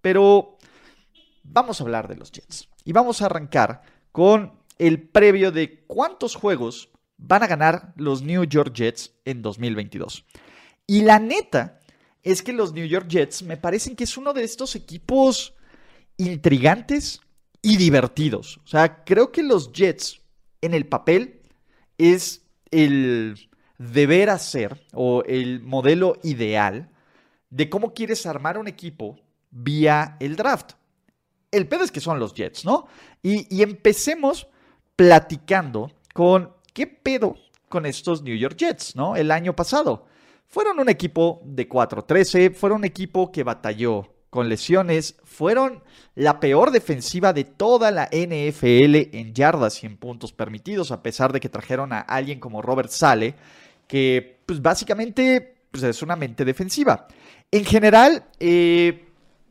Pero vamos a hablar de los Jets. Y vamos a arrancar con el previo de cuántos juegos van a ganar los New York Jets en 2022. Y la neta es que los New York Jets me parecen que es uno de estos equipos intrigantes y divertidos. O sea, creo que los Jets en el papel es el deber hacer o el modelo ideal de cómo quieres armar un equipo vía el draft. El pedo es que son los Jets, ¿no? Y, y empecemos platicando con qué pedo con estos New York Jets, ¿no? El año pasado. Fueron un equipo de 4-13, fueron un equipo que batalló con lesiones, fueron la peor defensiva de toda la NFL en yardas y en puntos permitidos, a pesar de que trajeron a alguien como Robert Sale, que pues básicamente pues, es una mente defensiva. En general, eh,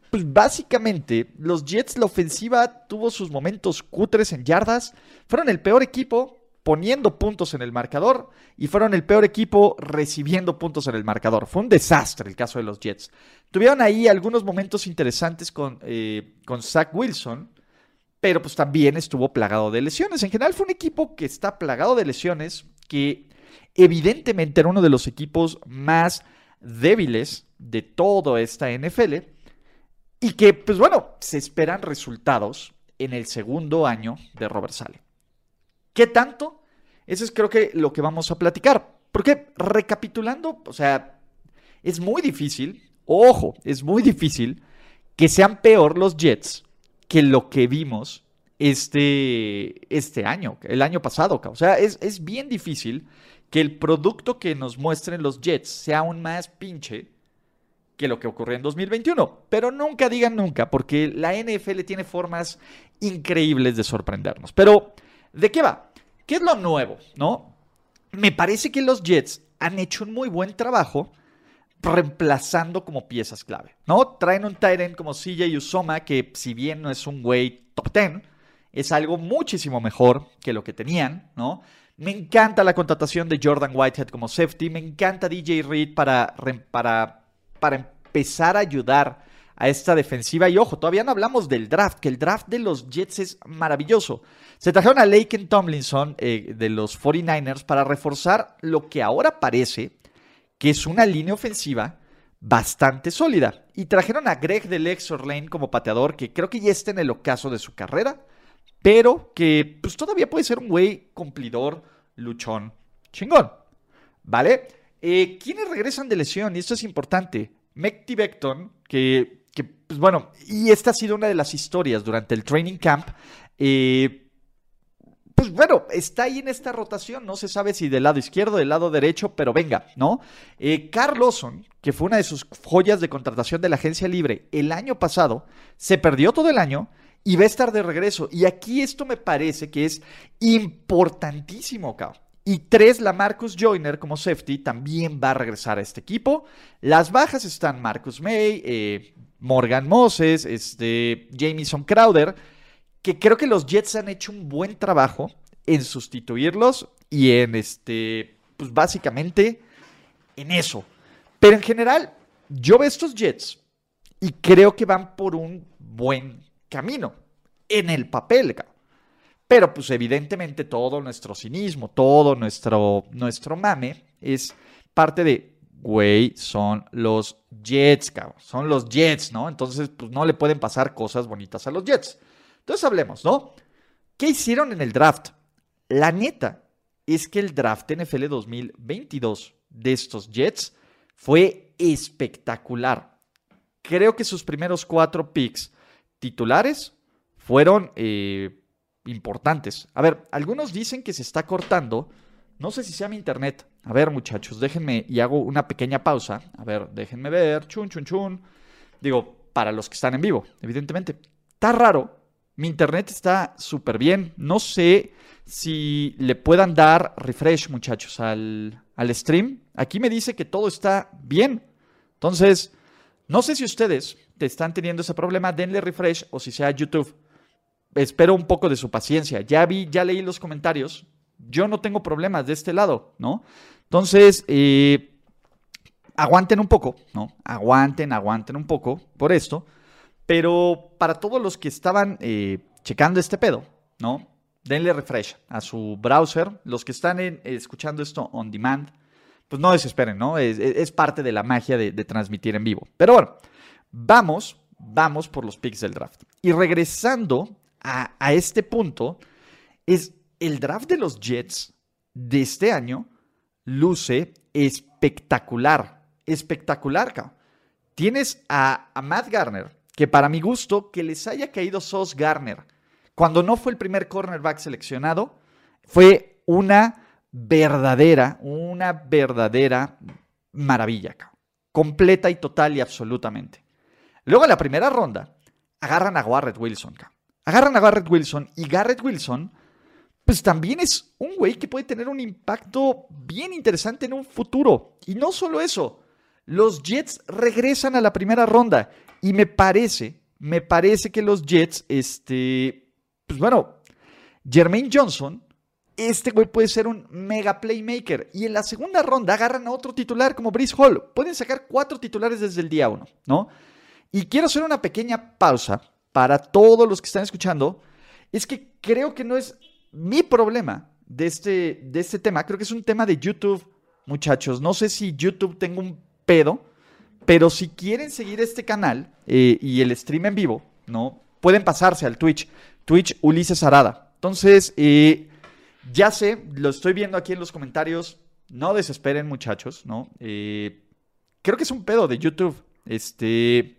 pues básicamente los Jets, la ofensiva tuvo sus momentos cutres en yardas, fueron el peor equipo poniendo puntos en el marcador y fueron el peor equipo recibiendo puntos en el marcador. Fue un desastre el caso de los Jets. Tuvieron ahí algunos momentos interesantes con, eh, con Zach Wilson, pero pues también estuvo plagado de lesiones. En general fue un equipo que está plagado de lesiones, que evidentemente era uno de los equipos más débiles de toda esta NFL y que pues bueno, se esperan resultados en el segundo año de Robert Sale. ¿Qué tanto? Eso es creo que lo que vamos a platicar. Porque recapitulando, o sea, es muy difícil, ojo, es muy difícil que sean peor los Jets que lo que vimos este, este año, el año pasado. O sea, es, es bien difícil que el producto que nos muestren los Jets sea aún más pinche que lo que ocurrió en 2021. Pero nunca digan nunca, porque la NFL tiene formas increíbles de sorprendernos. Pero, ¿de qué va? ¿Qué es lo nuevo? ¿No? Me parece que los Jets han hecho un muy buen trabajo reemplazando como piezas clave, ¿no? Traen un Tyrant como CJ Usoma, que si bien no es un güey top 10, es algo muchísimo mejor que lo que tenían, ¿no? Me encanta la contratación de Jordan Whitehead como safety, me encanta DJ Reed para, para empezar a ayudar a esta defensiva. Y ojo, todavía no hablamos del draft, que el draft de los Jets es maravilloso. Se trajeron a Laken Tomlinson eh, de los 49ers para reforzar lo que ahora parece que es una línea ofensiva bastante sólida. Y trajeron a Greg de Lex Lane como pateador, que creo que ya está en el ocaso de su carrera, pero que pues todavía puede ser un güey cumplidor, luchón, chingón. ¿Vale? Eh, ¿Quiénes regresan de lesión? Y esto es importante. Mekti que que, pues bueno, y esta ha sido una de las historias durante el training camp. Eh, pues bueno, está ahí en esta rotación, no se sabe si del lado izquierdo, del lado derecho, pero venga, ¿no? Eh, Carl Lawson, que fue una de sus joyas de contratación de la agencia libre el año pasado, se perdió todo el año y va a estar de regreso. Y aquí esto me parece que es importantísimo, cabrón. Y tres, la Marcus Joyner como safety también va a regresar a este equipo. Las bajas están Marcus May, eh, Morgan Moses, este, Jamison Crowder, que creo que los Jets han hecho un buen trabajo en sustituirlos y en este, pues básicamente en eso. Pero en general, yo veo estos Jets y creo que van por un buen camino en el papel. Pero pues evidentemente todo nuestro cinismo, todo nuestro, nuestro mame es parte de güey, son los Jets, cabrón. Son los Jets, ¿no? Entonces, pues no le pueden pasar cosas bonitas a los Jets. Entonces hablemos, ¿no? ¿Qué hicieron en el draft? La neta es que el draft NFL 2022 de estos Jets fue espectacular. Creo que sus primeros cuatro picks titulares fueron eh, importantes. A ver, algunos dicen que se está cortando no sé si sea mi internet. A ver, muchachos, déjenme y hago una pequeña pausa. A ver, déjenme ver. Chun, chun, chun. Digo, para los que están en vivo, evidentemente. Está raro. Mi internet está súper bien. No sé si le puedan dar refresh, muchachos, al, al stream. Aquí me dice que todo está bien. Entonces, no sé si ustedes te están teniendo ese problema, denle refresh o si sea YouTube. Espero un poco de su paciencia. Ya vi, ya leí los comentarios. Yo no tengo problemas de este lado, ¿no? Entonces, eh, aguanten un poco, ¿no? Aguanten, aguanten un poco por esto. Pero para todos los que estaban eh, checando este pedo, ¿no? Denle refresh a su browser. Los que están escuchando esto on demand, pues no desesperen, ¿no? Es, parte de la magia de, transmitir en vivo. Pero bueno, vamos, vamos por los picks del draft. Y regresando a, este punto, es el draft de los Jets de este año luce espectacular, espectacular, cabrón. Tienes a, a, Matt Garner, que para mi gusto, que les haya caído Sos Garner, cuando no fue el primer cornerback seleccionado, fue una verdadera, una verdadera maravilla, completa y total y absolutamente. Luego en la primera ronda, agarran a Garrett Wilson, agarran a Garrett Wilson y Garrett Wilson, pues también es un güey que puede tener un impacto bien interesante en un futuro. Y no solo eso, los Jets regresan a la primera ronda y me parece, me parece que los Jets, este, pues bueno, Jermaine Johnson este güey puede ser un mega playmaker. Y en la segunda ronda agarran a otro titular como Brice Hall. Pueden sacar cuatro titulares desde el día uno, ¿no? Y quiero hacer una pequeña pausa para todos los que están escuchando. Es que creo que no es mi problema de este, de este tema. Creo que es un tema de YouTube, muchachos. No sé si YouTube tenga un pedo, pero si quieren seguir este canal eh, y el stream en vivo, ¿no? Pueden pasarse al Twitch. Twitch Ulises Arada. Entonces, eh, ya sé, lo estoy viendo aquí en los comentarios. No desesperen, muchachos, ¿no? Eh, creo que es un pedo de YouTube. Este.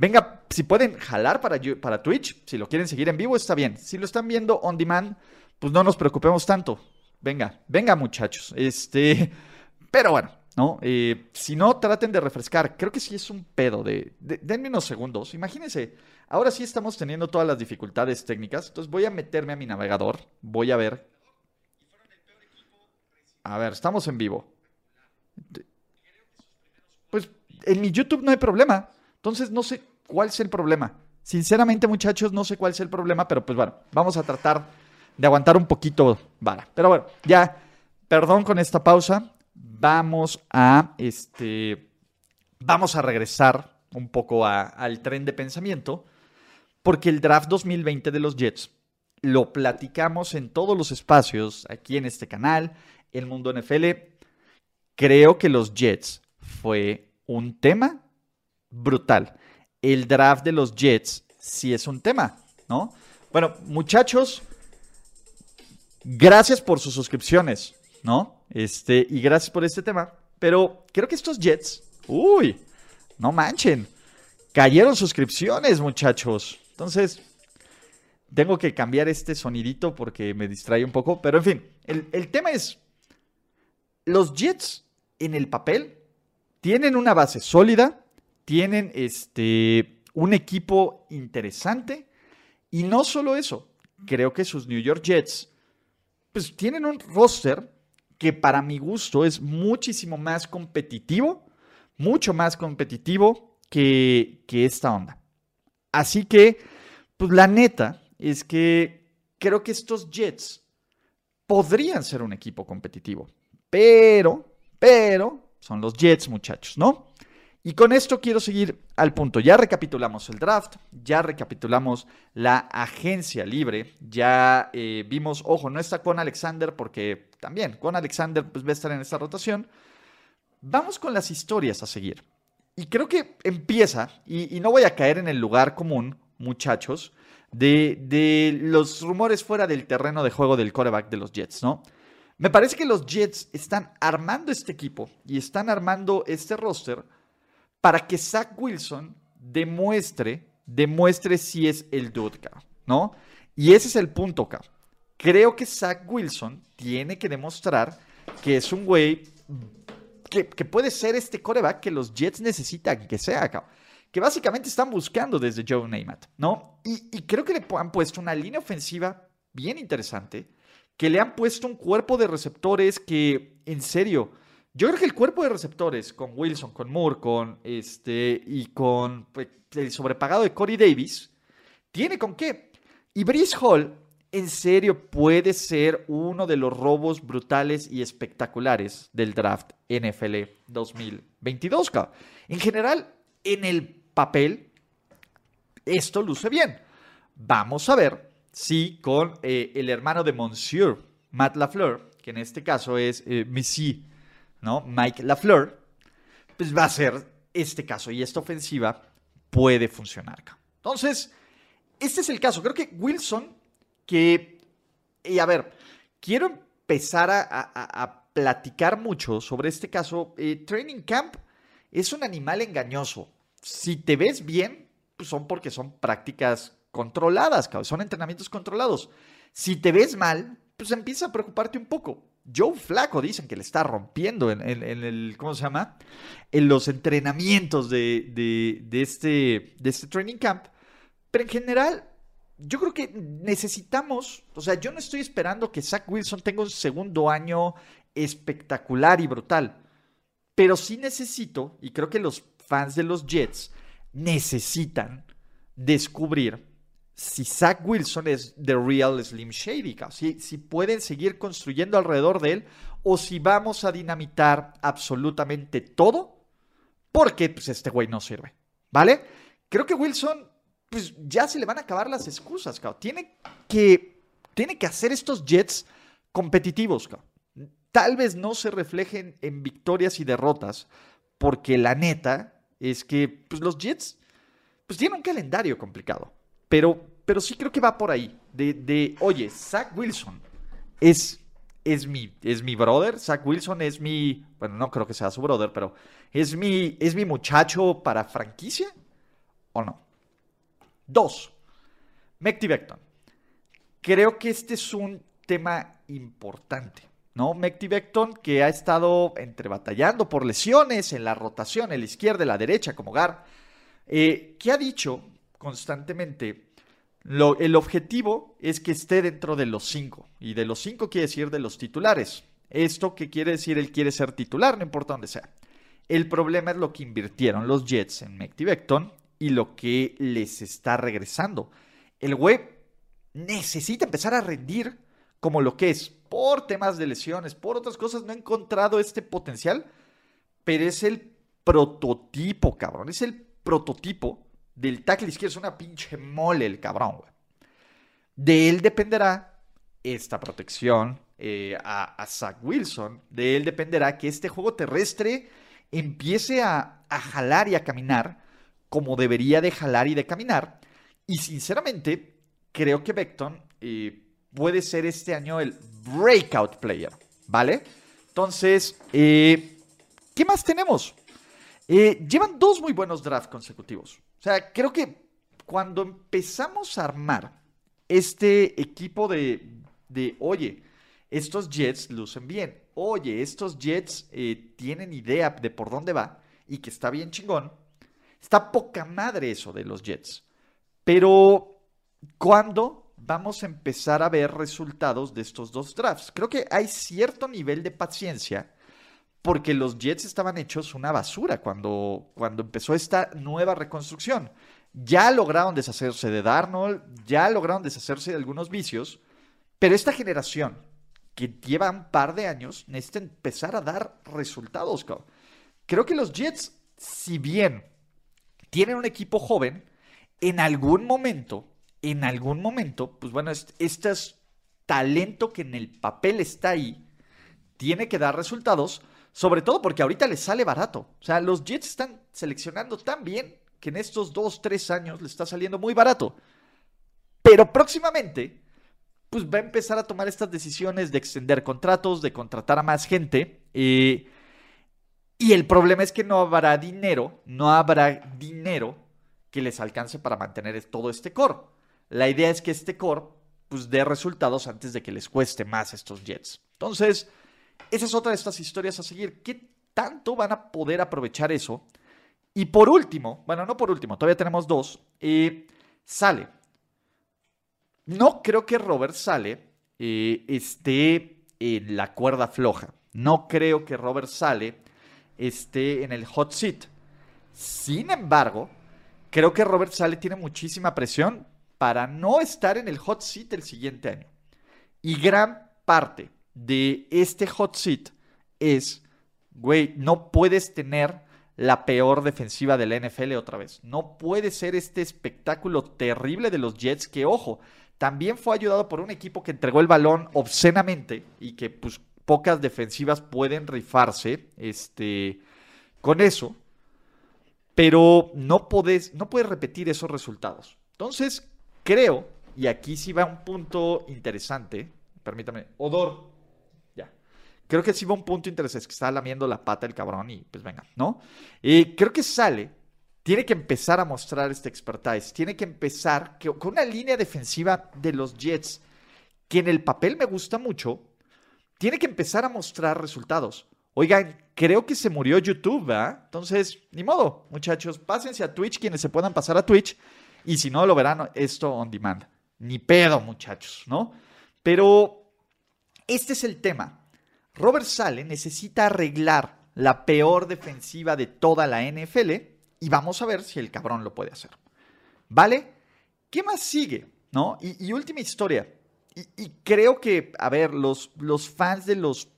Venga, si pueden jalar para, para Twitch, si lo quieren seguir en vivo, está bien. Si lo están viendo on demand, pues no nos preocupemos tanto. Venga, venga, muchachos. Este. Pero bueno, ¿no? Eh, si no, traten de refrescar. Creo que sí es un pedo de, de, Denme unos segundos. Imagínense, ahora sí estamos teniendo todas las dificultades técnicas. Entonces voy a meterme a mi navegador. Voy a ver a ver, estamos en vivo. Pues en mi YouTube no hay problema. Entonces no sé cuál es el problema. Sinceramente, muchachos, no sé cuál es el problema, pero pues bueno, vamos a tratar de aguantar un poquito vara. Pero bueno, ya, perdón con esta pausa. Vamos a este. Vamos a regresar un poco al tren de pensamiento. Porque el draft 2020 de los Jets lo platicamos en todos los espacios aquí en este canal, el mundo NFL. Creo que los Jets fue un tema brutal. El draft de los Jets sí es un tema, ¿no? Bueno, muchachos, gracias por sus suscripciones, ¿no? Este, y gracias por este tema. Pero creo que estos Jets, uy, no manchen, cayeron suscripciones, muchachos. Entonces, tengo que cambiar este sonidito porque me distrae un poco. Pero en fin, el, el tema es los Jets en el papel tienen una base sólida, tienen este, un equipo interesante y no solo eso, creo que sus New York Jets pues tienen un roster que para mi gusto es muchísimo más competitivo, mucho más competitivo que, que esta onda. Así que, pues la neta es que creo que estos Jets podrían ser un equipo competitivo. Pero, pero, son los Jets, muchachos, ¿no? Y con esto quiero seguir al punto. Ya recapitulamos el draft, ya recapitulamos la agencia libre, ya eh, vimos, ojo, no está con Alexander porque también con Alexander pues, va a estar en esta rotación. Vamos con las historias a seguir. Y creo que empieza, y, no voy a caer en el lugar común, muchachos, de, de los rumores fuera del terreno de juego del coreback de los Jets, ¿no? Me parece que los Jets están armando este equipo y están armando este roster para que Zach Wilson demuestre, demuestre si es el dude, ¿no? Y ese es el punto, acá. Creo que Zach Wilson tiene que demostrar que es un güey que, puede ser este coreback que los Jets necesitan que sea, que básicamente están buscando desde Joe Namath, ¿no? Y creo que le han puesto una línea ofensiva bien interesante, que le han puesto un cuerpo de receptores que, en serio, yo creo que el cuerpo de receptores con Wilson, con Moore, con este y con pues, el sobrepagado de Corey Davis, tiene con qué. Y Brice Hall, en serio, puede ser uno de los robos brutales y espectaculares del draft NFL 2022. En general, en el papel, esto luce bien. Vamos a ver si con eh, el hermano de Monsieur, Matt LaFleur, que en este caso es eh, Missy ¿no? Mike LaFleur, pues va a ser este caso y esta ofensiva puede funcionar. Entonces, este es el caso. Creo que Wilson, que, y a ver, quiero empezar a, platicar mucho sobre este caso. Eh, training Camp es un animal engañoso. Si te ves bien, pues son porque son prácticas controladas, son entrenamientos controlados. Si te ves mal, pues empieza a preocuparte un poco. Joe Flaco dicen que le está rompiendo en, el, ¿cómo se llama? En los entrenamientos de, este, de este training camp. Pero en general, yo creo que necesitamos, o sea, yo no estoy esperando que Zach Wilson tenga un segundo año espectacular y brutal. Pero sí necesito, y creo que los fans de los Jets necesitan descubrir si Zach Wilson es The Real Slim Shady, si, si pueden seguir construyendo alrededor de él o si vamos a dinamitar absolutamente todo porque pues, este güey no sirve, ¿vale? Creo que Wilson, pues ya se le van a acabar las excusas, cabrón. Tiene que, tiene que hacer estos Jets competitivos. Tal vez no se reflejen en victorias y derrotas, porque la neta es que pues, los Jets pues, tienen un calendario complicado. Pero, pero sí creo que va por ahí. De, oye, Zach Wilson es, es, mi, es mi brother. Zach Wilson es mi. Bueno, no creo que sea su brother, pero ¿es mi, es mi muchacho para franquicia? ¿O no? Dos. Mekti Beckton. Creo que este es un tema importante. ¿no? Mekti Beckton, que ha estado entre batallando por lesiones en la rotación, en la izquierda y la derecha, como Gar, eh, que ha dicho constantemente. El objetivo es que esté dentro de los cinco. Y de los cinco quiere decir de los titulares. Esto que quiere decir él quiere ser titular, no importa dónde sea. El problema es lo que invirtieron los Jets en Mekti y lo que les está regresando. El web necesita empezar a rendir como lo que es. Por temas de lesiones, por otras cosas, no ha encontrado este potencial. Pero es el prototipo, cabrón. Es el prototipo del tackle izquierdo es una pinche mole el cabrón. De él dependerá esta protección eh, a, Zach Wilson. De él dependerá que este juego terrestre empiece a, jalar y a caminar como debería de jalar y de caminar. Y sinceramente, creo que Beckton eh, puede ser este año el breakout player, ¿vale? Entonces, eh, ¿qué más tenemos? llevan dos muy buenos drafts consecutivos. O sea, creo que cuando empezamos a armar este equipo de, de oye, estos Jets lucen bien, oye, estos Jets eh, tienen idea de por dónde va y que está bien chingón, está poca madre eso de los Jets. Pero, ¿cuándo vamos a empezar a ver resultados de estos dos drafts? Creo que hay cierto nivel de paciencia porque los Jets estaban hechos una basura cuando, cuando empezó esta nueva reconstrucción. Ya lograron deshacerse de Darnold, ya lograron deshacerse de algunos vicios, pero esta generación que lleva un par de años necesita empezar a dar resultados. Creo que los Jets, si bien tienen un equipo joven, en algún momento, en algún momento, pues bueno, este es talento que en el papel está ahí, tiene que dar resultados sobre todo porque ahorita les sale barato. O sea, los Jets están seleccionando tan bien que en estos dos, tres años les está saliendo muy barato. Pero próximamente, pues va a empezar a tomar estas decisiones de extender contratos, de contratar a más gente. Eh, y el problema es que no habrá dinero, no habrá dinero que les alcance para mantener todo este core. La idea es que este core pues dé resultados antes de que les cueste más estos Jets. Entonces, esa es otra de estas historias a seguir. ¿Qué tanto van a poder aprovechar eso? Y por último, bueno, no por último, todavía tenemos dos, eh, sale. No creo que Robert Sale eh, esté en la cuerda floja. No creo que Robert Sale esté en el hot seat. Sin embargo, creo que Robert Sale tiene muchísima presión para no estar en el hot seat el siguiente año. Y gran parte de este hot seat es, güey, no puedes tener la peor defensiva de la NFL otra vez. No puede ser este espectáculo terrible de los Jets que, ojo, también fue ayudado por un equipo que entregó el balón obscenamente y que pues pocas defensivas pueden rifarse este, con eso. Pero no puedes, no puedes repetir esos resultados. Entonces, creo, y aquí sí va un punto interesante, permítame, Odor. Creo que sí va un punto interesante, es que está lamiendo la pata el cabrón y pues venga, ¿no? Y creo que sale, tiene que empezar a mostrar este expertise, tiene que empezar con una línea defensiva de los Jets, que en el papel me gusta mucho, tiene que empezar a mostrar resultados. Oigan, creo que se murió YouTube, ¿verdad? Entonces, ni modo, muchachos, pásense a Twitch quienes se puedan pasar a Twitch y si no, lo verán esto on demand. Ni pedo, muchachos, ¿no? Pero este es el tema. Robert Sale necesita arreglar la peor defensiva de toda la NFL y vamos a ver si el cabrón lo puede hacer. ¿Vale? ¿Qué más sigue? ¿No? Y, última historia. Y, creo que, a ver, los, los fans de los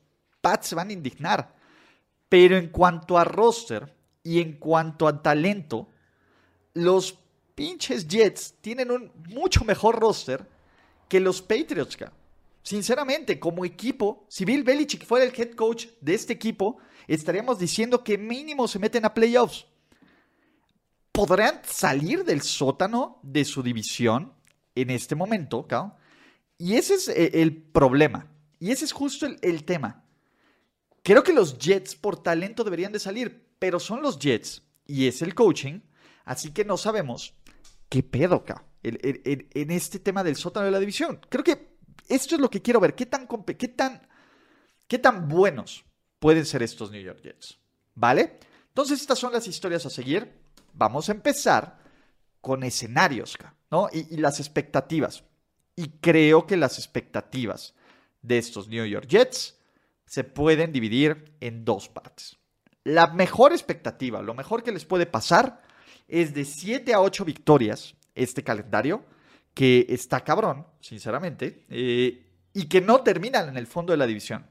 Pats se van a indignar. Pero en cuanto a roster y en cuanto a talento, los pinches Jets tienen un mucho mejor roster que los Patriots. Sinceramente, como equipo, si Bill Belichick fuera el head coach de este equipo, estaríamos diciendo que mínimo se meten a playoffs. ¿Podrán salir del sótano de su división en este momento? Y ese es eh, el problema. Y ese es justo el, el tema. Creo que los Jets por talento deberían de salir, pero son los Jets y es el coaching, así que no sabemos qué pedo, acá en, este tema del sótano de la división. Creo que esto es lo que quiero ver. ¿Qué tan, qué tan, qué tan buenos pueden ser estos New York Jets? ¿Vale? Entonces, estas son las historias a seguir. Vamos a empezar con escenarios, ¿no? Y, y las expectativas. Y creo que las expectativas de estos New York Jets se pueden dividir en dos partes. La mejor expectativa, lo mejor que les puede pasar, es de 7 a 8 victorias este calendario, que está cabrón, sinceramente, eh, y que no terminan en el fondo de la división.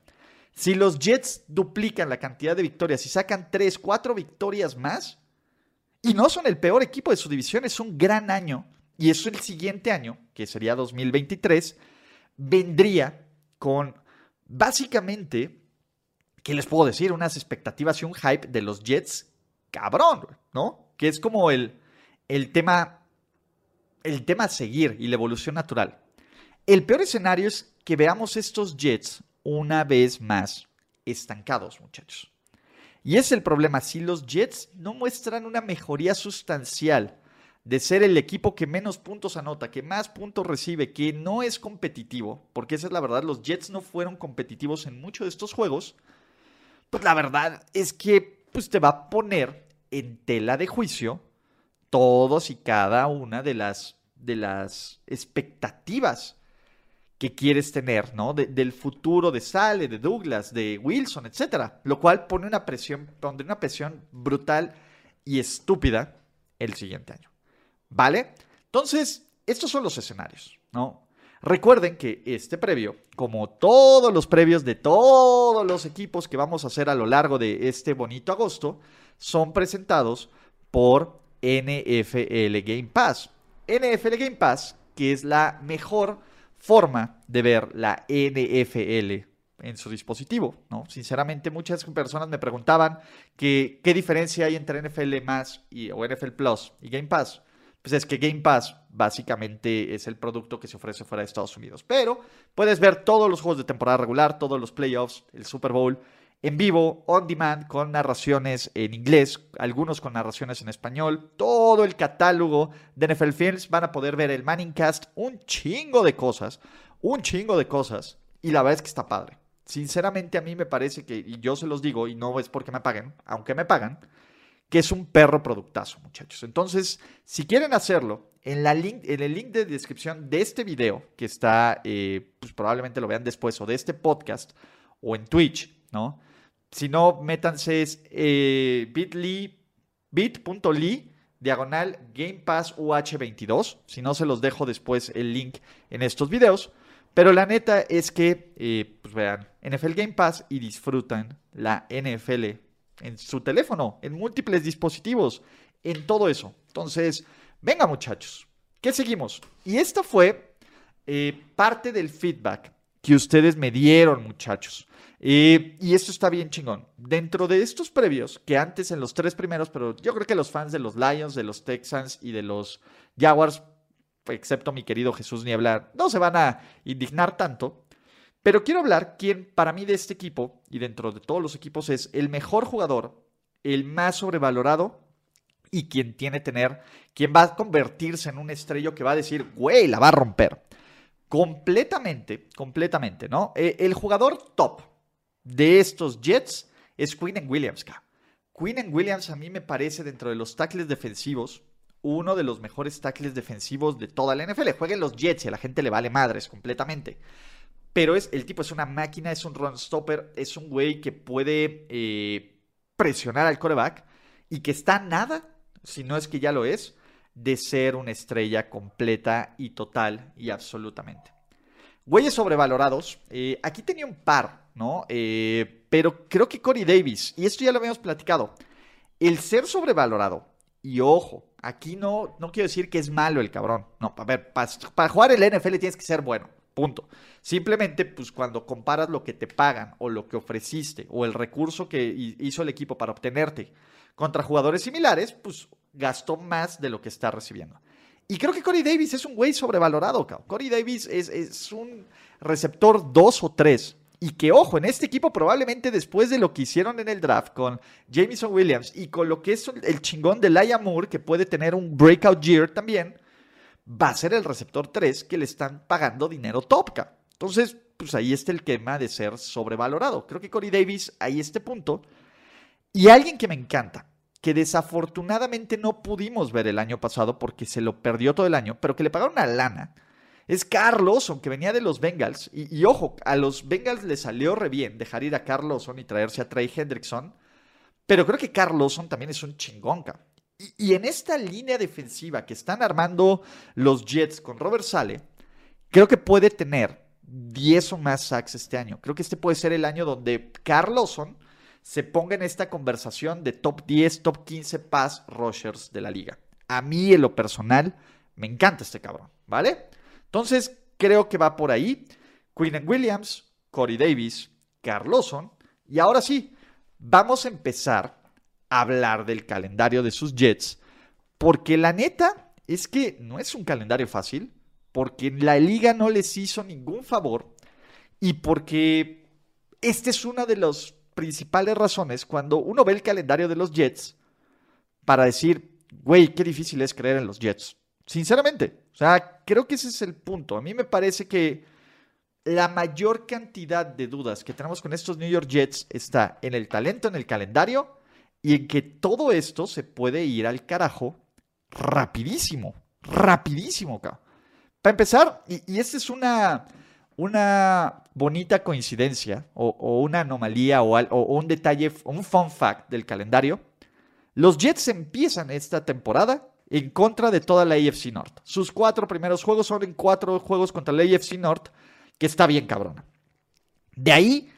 Si los Jets duplican la cantidad de victorias y sacan 3, 4 victorias más, y no son el peor equipo de su división, es un gran año, y eso el siguiente año, que sería 2023, vendría con básicamente, ¿qué les puedo decir? Unas expectativas y un hype de los Jets cabrón, ¿no? Que es como el, el tema el tema a seguir y la evolución natural. El peor escenario es que veamos estos Jets una vez más estancados, muchachos. Y es el problema, si los Jets no muestran una mejoría sustancial de ser el equipo que menos puntos anota, que más puntos recibe, que no es competitivo, porque esa es la verdad, los Jets no fueron competitivos en muchos de estos juegos, pues la verdad es que pues te va a poner en tela de juicio todos y cada una de las, de las expectativas que quieres tener, ¿no? del futuro de Sale, de Douglas, de Wilson, etc. Lo cual pone una presión, pone una presión brutal y estúpida el siguiente año. ¿Vale? Entonces, estos son los escenarios, ¿no? Recuerden que este previo, como todos los previos de todos los equipos que vamos a hacer a lo largo de este bonito agosto, son presentados por NFL Game Pass. NFL Game Pass, que es la mejor forma de ver la NFL en su dispositivo, ¿no? Sinceramente, muchas personas me preguntaban que, qué diferencia hay entre NFL más y, o NFL Plus y Game Pass. Pues es que Game Pass básicamente es el producto que se ofrece fuera de Estados Unidos. Pero puedes ver todos los juegos de temporada regular, todos los playoffs, el Super Bowl, en vivo, on demand, con narraciones en inglés, algunos con narraciones en español, todo el catálogo de NFL Films, van a poder ver el Manning Cast, un chingo de cosas, un chingo de cosas, y la verdad es que está padre. Sinceramente a mí me parece que, y yo se los digo, y no es porque me paguen, aunque me pagan, que es un perro productazo, muchachos. Entonces, si quieren hacerlo, en, la link, en el link de descripción de este video, que está, eh, pues probablemente lo vean después, o de este podcast, o en Twitch, ¿no? Si no, métanse es eh, bit.ly, bit.ly, diagonal Game Pass UH22. Si no, se los dejo después el link en estos videos. Pero la neta es que, eh, pues vean, NFL Game Pass y disfrutan la NFL en su teléfono, en múltiples dispositivos, en todo eso. Entonces, venga muchachos, ¿qué seguimos? Y esta fue eh, parte del feedback que ustedes me dieron, muchachos. Y esto está bien chingón. Dentro de estos previos, que antes en los tres primeros, pero yo creo que los fans de los Lions, de los Texans y de los Jaguars excepto mi querido Jesús Niebla, no se van a indignar tanto. Pero quiero hablar quién para mí de este equipo y dentro de todos los equipos es el mejor jugador, el más sobrevalorado y quien tiene tener, quien va a convertirse en un estrello que va a decir, güey, la va a romper. Completamente, completamente, ¿no? Eh, el jugador top de estos Jets es Quinn Williams. Quinn Williams a mí me parece dentro de los tackles defensivos uno de los mejores tackles defensivos de toda la NFL. Jueguen los Jets y a la gente le vale madres completamente. Pero es, el tipo es una máquina, es un run stopper, es un güey que puede eh, presionar al coreback y que está nada, si no es que ya lo es, de ser una estrella completa y total y absolutamente. Güeyes sobrevalorados, eh, aquí tenía un par, ¿no? Eh, pero creo que Corey Davis, y esto ya lo habíamos platicado, el ser sobrevalorado, y ojo, Aquí no, no quiero decir que es malo el cabrón. No, a ver, para, jugar el NFL tienes que ser bueno. Punto. Simplemente, pues cuando comparas lo que te pagan o lo que ofreciste o el recurso que hizo el equipo para obtenerte contra jugadores similares, pues gastó más de lo que está recibiendo. Y creo que Corey Davis es un güey sobrevalorado, cabrón. Corey Davis es, es un receptor 2 o 3 y que, ojo, en este equipo probablemente después de lo que hicieron en el draft con Jameson Williams y con lo que es el chingón de Laia Moore, que puede tener un breakout year también, va a ser el receptor 3 que le están pagando dinero topca. Entonces, pues ahí está el tema de ser sobrevalorado. Creo que Corey Davis, ahí este punto. Y alguien que me encanta, que desafortunadamente no pudimos ver el año pasado porque se lo perdió todo el año, pero que le pagaron una lana es Carlos, aunque venía de los Bengals. Y, ojo, a los Bengals le salió re bien dejar ir a Carlson y traerse a Trey Hendrickson. Pero creo que Carlson también es un chingonca. Y, en esta línea defensiva que están armando los Jets con Robert Sale, creo que puede tener 10 o más sacks este año. Creo que este puede ser el año donde Carlson se ponga en esta conversación de top 10, top 15 pass rushers de la liga. A mí, en lo personal, me encanta este cabrón, ¿vale? Entonces, creo que va por ahí. Quinn Williams, Corey Davis, Carlson. Y ahora sí, vamos a empezar a hablar del calendario de sus Jets. Porque la neta es que no es un calendario fácil. Porque la liga no les hizo ningún favor. Y porque esta es una de las principales razones cuando uno ve el calendario de los Jets para decir, güey, qué difícil es creer en los Jets. Sinceramente, o sea, creo que ese es el punto. A mí me parece que la mayor cantidad de dudas que tenemos con estos New York Jets está en el talento, en el calendario y en que todo esto se puede ir al carajo rapidísimo, rapidísimo. Para empezar, y, esta es una, una bonita coincidencia o, una anomalía o un detalle, un fun fact del calendario, los Jets empiezan esta temporada en contra de toda la AFC North. Sus cuatro primeros juegos son en cuatro juegos contra la AFC North, que está bien cabrona. De ahí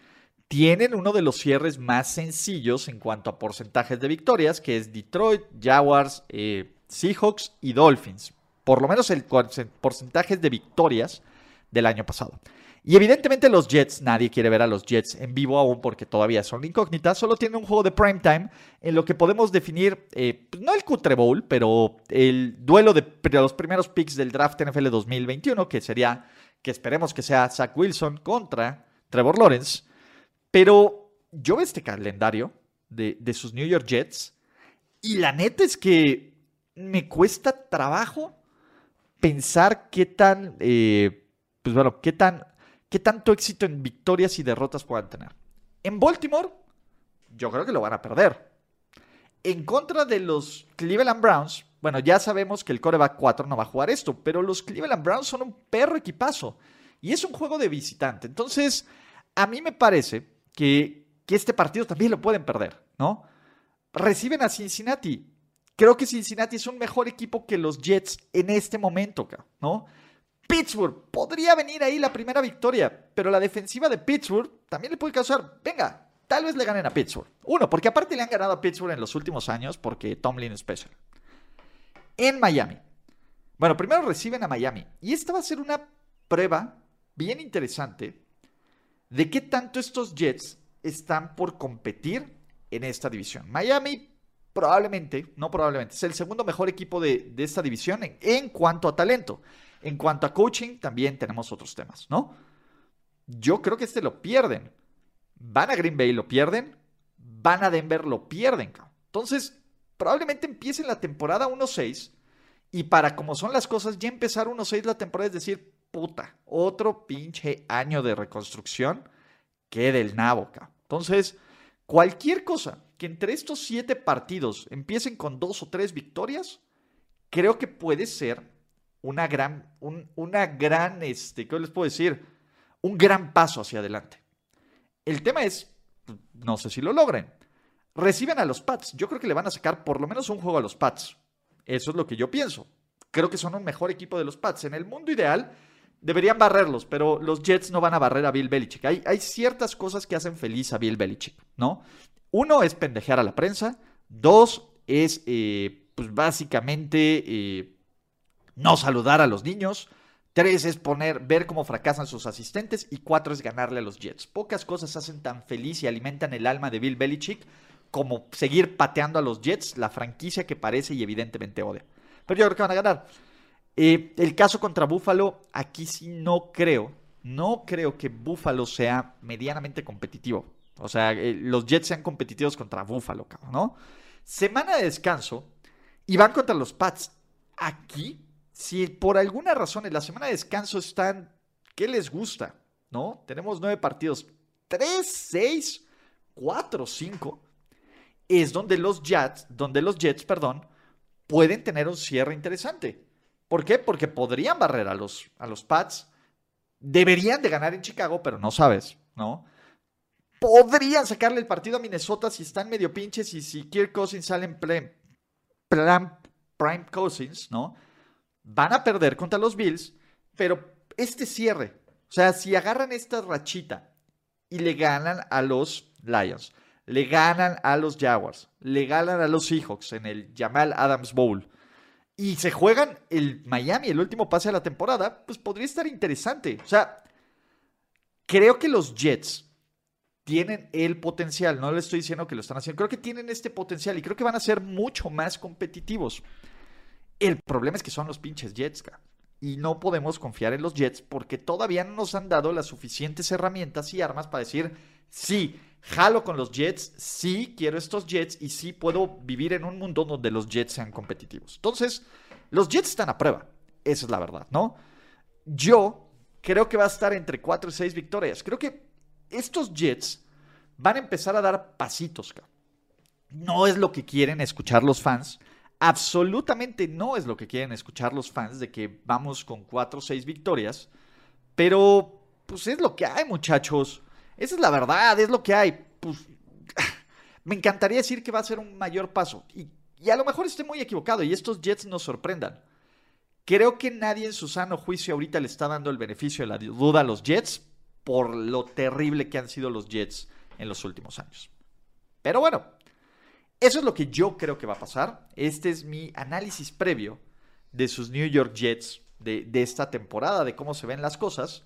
tienen uno de los cierres más sencillos en cuanto a porcentajes de victorias, que es Detroit, Jaguars, eh, Seahawks y Dolphins. Por lo menos el porcentaje de victorias del año pasado. Y evidentemente los Jets, nadie quiere ver a los Jets en vivo aún porque todavía son incógnitas, solo tienen un juego de prime time en lo que podemos definir, eh, pues, no el Cutre Bowl, pero el duelo de, los primeros picks del draft NFL 2021, que sería, que esperemos que sea Zach Wilson contra Trevor Lawrence. Pero yo veo este calendario de, sus New York Jets y la neta es que me cuesta trabajo pensar qué tan, eh, pues bueno, qué tan qué tanto éxito en victorias y derrotas puedan tener. En Baltimore, yo creo que lo van a perder. en contra de los Cleveland Browns, bueno, ya sabemos que el coreback 4 no va a jugar esto, pero los Cleveland Browns son un perro equipazo. Y es un juego de visitante. Entonces, a mí me parece que, que este partido también lo pueden perder, ¿no? Reciben a Cincinnati. Creo que Cincinnati es un mejor equipo que los Jets en este momento, ¿no? Pittsburgh podría venir ahí la primera victoria, pero la defensiva de Pittsburgh también le puede causar, venga, tal vez le ganen a Pittsburgh. Uno, porque aparte le han ganado a Pittsburgh en los últimos años porque Tomlin es special. En Miami. Bueno, primero reciben a Miami. Y esta va a ser una prueba bien interesante de qué tanto estos Jets están por competir en esta división. Miami probablemente, no probablemente, es el segundo mejor equipo de, esta división en, cuanto a talento. En cuanto a coaching, también tenemos otros temas, ¿no? Yo creo que este lo pierden. Van a Green Bay, lo pierden. Van a Denver, lo pierden. Entonces, probablemente empiecen la temporada 1-6. Y para como son las cosas, ya empezar 1-6 la temporada es decir, puta, otro pinche año de reconstrucción que del nabo, Entonces, cualquier cosa que entre estos siete partidos empiecen con dos o tres victorias, creo que puede ser una gran, una gran, este, ¿qué les puedo decir? Un gran paso hacia adelante. El tema es, no sé si lo logren. Reciben a los Pats. Yo creo que le van a sacar por lo menos un juego a los Pats. Eso es lo que yo pienso. Creo que son un mejor equipo de los Pats. En el mundo ideal, deberían barrerlos, pero los Jets no van a barrer a Bill Belichick. Hay, hay ciertas cosas que hacen feliz a Bill Belichick, ¿no? Uno es pendejear a la prensa. Dos es, eh, pues básicamente, eh, no saludar a los niños. Tres es poner, ver cómo fracasan sus asistentes. Y cuatro es ganarle a los Jets. Pocas cosas hacen tan feliz y alimentan el alma de Bill Belichick como seguir pateando a los Jets, la franquicia que parece y evidentemente odia. Pero yo creo que van a ganar. Eh, el caso contra Buffalo, aquí sí no creo, no creo que Buffalo sea medianamente competitivo. O sea, eh, los Jets sean competitivos contra Buffalo, ¿no? Semana de descanso y van contra los Pats. Aquí, si por alguna razón en la semana de descanso están, ¿qué les gusta? ¿No? Tenemos nueve partidos, tres, seis, cuatro, cinco. Es donde los Jets, donde los Jets, perdón, pueden tener un cierre interesante. ¿Por qué? Porque podrían barrer a los, a los Pats. Deberían de ganar en Chicago, pero no sabes, ¿no? Podrían sacarle el partido a Minnesota si están medio pinches y si Kirk Cousins sale en plan, Prime Cousins, ¿no? Van a perder contra los Bills, pero este cierre, o sea, si agarran esta rachita y le ganan a los Lions, le ganan a los Jaguars, le ganan a los Seahawks en el Jamal Adams Bowl, y se juegan el Miami, el último pase de la temporada, pues podría estar interesante. O sea, creo que los Jets tienen el potencial, no le estoy diciendo que lo están haciendo, creo que tienen este potencial y creo que van a ser mucho más competitivos. El problema es que son los pinches Jets, y no podemos confiar en los Jets porque todavía no nos han dado las suficientes herramientas y armas para decir, sí, jalo con los Jets, sí quiero estos Jets y sí puedo vivir en un mundo donde los Jets sean competitivos. Entonces, los Jets están a prueba, esa es la verdad, ¿no? Yo creo que va a estar entre 4 y 6 victorias. Creo que estos Jets van a empezar a dar pasitos. No es lo que quieren escuchar los fans. Absolutamente no es lo que quieren escuchar los fans de que vamos con 4 o 6 victorias. Pero, pues es lo que hay, muchachos. Esa es la verdad, es lo que hay. Pues, me encantaría decir que va a ser un mayor paso. Y, a lo mejor estoy muy equivocado y estos Jets nos sorprendan. Creo que nadie en su sano juicio ahorita le está dando el beneficio de la duda a los Jets por lo terrible que han sido los Jets en los últimos años. Pero bueno, eso es lo que yo creo que va a pasar. Este es mi análisis previo de sus New York Jets de, esta temporada, de cómo se ven las cosas.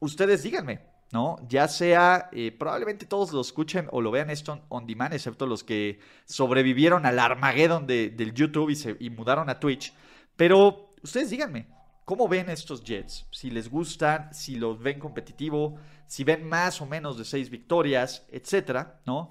Ustedes díganme, ¿no? Ya sea, eh, probablemente todos lo escuchen o lo vean esto on demand, excepto los que sobrevivieron al Armageddon de, del YouTube y se y mudaron a Twitch. Pero ustedes díganme, ¿cómo ven estos Jets? Si les gustan, si los ven competitivo, si ven más o menos de seis victorias, etcétera, ¿no?